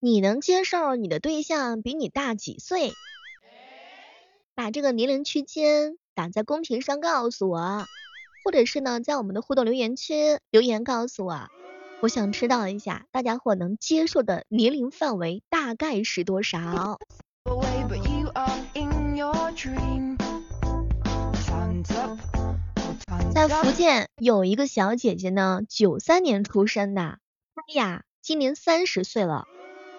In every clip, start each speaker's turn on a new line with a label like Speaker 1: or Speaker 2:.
Speaker 1: 你能接受你的对象比你大几岁？把这个年龄区间打在公屏上告诉我，或者是呢，在我们的互动留言区留言告诉我，我想知道一下大家伙能接受的年龄范围大概是多少。在福建有一个小姐姐呢，九三年出生的，她呀今年三十岁了，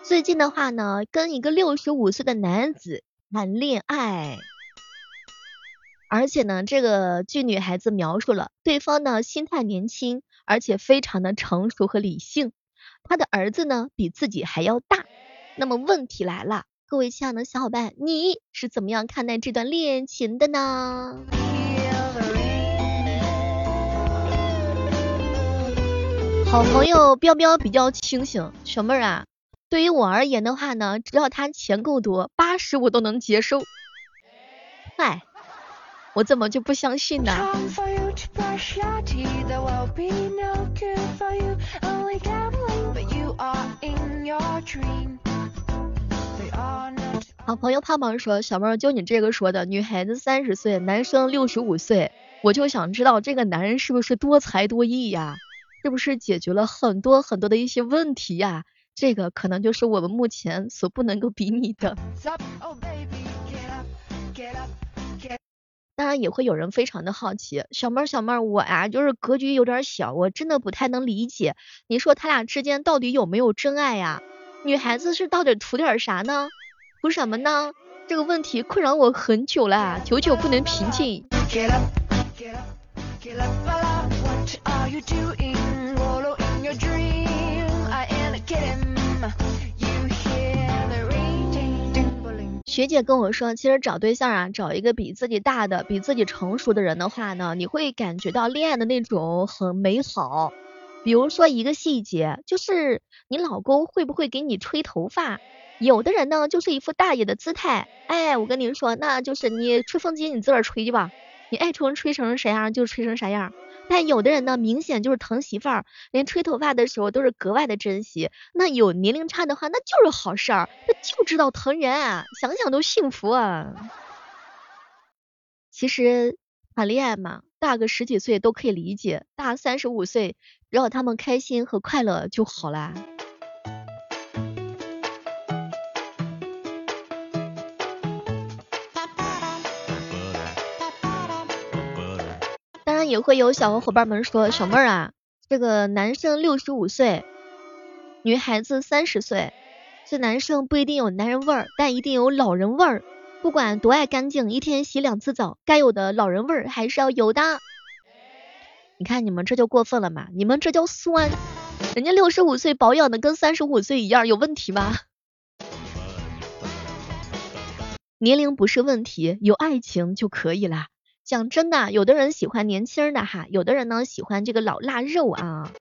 Speaker 1: 最近的话呢跟一个六十五岁的男子谈恋爱，而且呢这个据女孩子描述了，对方呢心态年轻，而且非常的成熟和理性，他的儿子呢比自己还要大，那么问题来了。各位亲爱的小伙伴，你是怎么样看待这段恋情的呢？好朋友彪彪比较清醒，小妹儿啊，对于我而言的话呢，只要他钱够多，八十我都能接受。哎，我怎么就不相信呢？好朋友胖胖说：“小妹儿，就你这个说的，女孩子三十岁，男生六十五岁，我就想知道这个男人是不是多才多艺呀？是不是解决了很多很多的一些问题呀？这个可能就是我们目前所不能够比拟的。当然也会有人非常的好奇，小妹儿小妹儿，我呀就是格局有点小，我真的不太能理解，你说他俩之间到底有没有真爱呀？女孩子是到底图点啥呢？”图什么呢？这个问题困扰我很久了，久久不能平静。学姐跟我说，其实找对象啊，找一个比自己大的、比自己成熟的人的话呢，你会感觉到恋爱的那种很美好。比如说一个细节，就是你老公会不会给你吹头发？有的人呢，就是一副大爷的姿态，哎，我跟您说，那就是你吹风机你自个儿吹去吧，你爱吹吹成啥样就吹成啥样。但有的人呢，明显就是疼媳妇儿，连吹头发的时候都是格外的珍惜。那有年龄差的话，那就是好事儿，那就知道疼人，啊想想都幸福啊。其实谈恋爱嘛，大个十几岁都可以理解，大三十五岁，只要他们开心和快乐就好啦。也会有小伙伴们说，小妹儿啊，这个男生六十五岁，女孩子三十岁，这男生不一定有男人味儿，但一定有老人味儿。不管多爱干净，一天洗两次澡，该有的老人味儿还是要有的。你看你们这就过分了嘛，你们这叫酸。人家六十五岁保养的跟三十五岁一样，有问题吗？年龄不是问题，有爱情就可以了。讲真的，有的人喜欢年轻的哈，有的人呢喜欢这个老腊肉啊。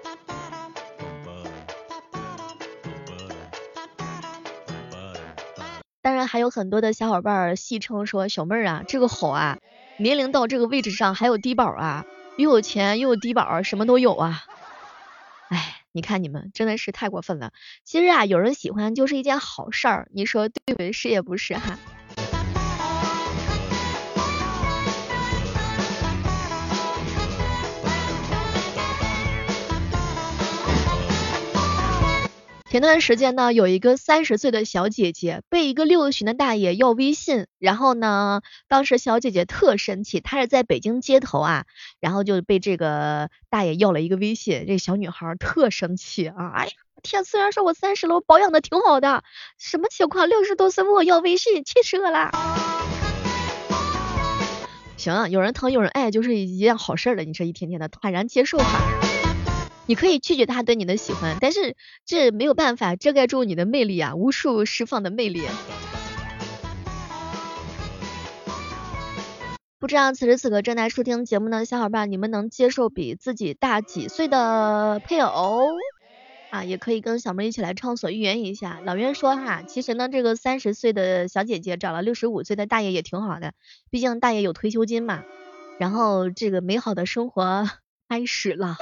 Speaker 1: 当然还有很多的小伙伴戏称说小妹儿啊，这个好啊，年龄到这个位置上还有低保啊，又有钱又有低保，什么都有啊。哎，你看你们真的是太过分了。其实啊，有人喜欢就是一件好事儿，你说对不对？是也不是哈？前段时间呢，有一个三十岁的小姐姐被一个六旬的大爷要微信，然后呢，当时小姐姐特生气，她是在北京街头啊，然后就被这个大爷要了一个微信，这小女孩特生气啊，哎呀天，虽然说我三十了，我保养的挺好的，什么情况？六十多岁问我要微信，气死我了。行，有人疼有人爱就是一件好事了，你这一天天的坦然接受哈。你可以拒绝他对你的喜欢，但是这没有办法遮盖住你的魅力啊，无数释放的魅力。不知道此时此刻正在收听节目的小伙伴，你们能接受比自己大几岁的配偶啊？也可以跟小妹一起来畅所欲言一下。老袁说哈，其实呢，这个三十岁的小姐姐找了六十五岁的大爷也挺好的，毕竟大爷有退休金嘛。然后这个美好的生活 开始了。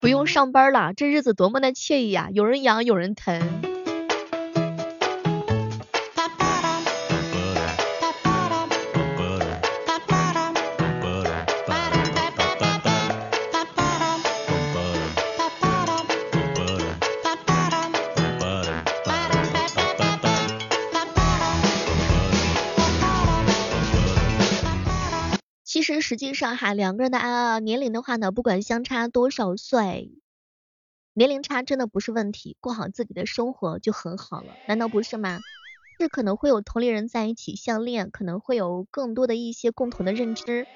Speaker 1: 不用上班了，这日子多么的惬意呀！有人养，有人疼。其实实际上哈，两个人的啊年龄的话呢，不管相差多少岁，年龄差真的不是问题，过好自己的生活就很好了，难道不是吗？是可能会有同龄人在一起相恋，可能会有更多的一些共同的认知，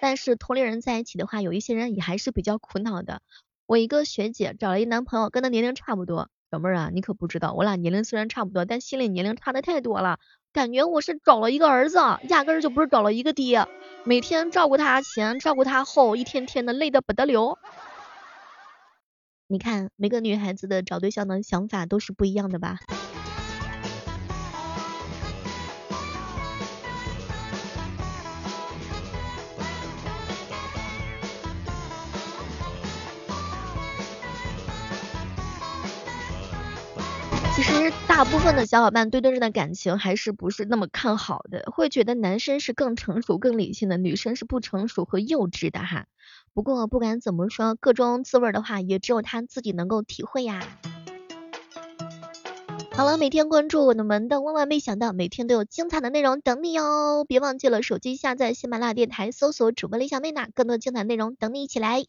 Speaker 1: 但是同龄人在一起的话，有一些人也还是比较苦恼的。我一个学姐找了一男朋友，跟他年龄差不多，小妹儿啊，你可不知道，我俩年龄虽然差不多，但心里年龄差的太多了。感觉我是找了一个儿子，压根儿就不是找了一个爹，每天照顾他前，照顾他后，一天天的累得不得了。你看，每个女孩子的找对象的想法都是不一样的吧？其实大部分的小伙伴对对方的感情还是不是那么看好的，会觉得男生是更成熟、更理性的，女生是不成熟和幼稚的哈。不过不管怎么说，各种滋味的话，也只有他自己能够体会呀。好了，每天关注我的门的，万万没想到，每天都有精彩的内容等你哦！别忘记了手机下载喜马拉雅电台，搜索主播李小妹呢，更多精彩内容等你一起来。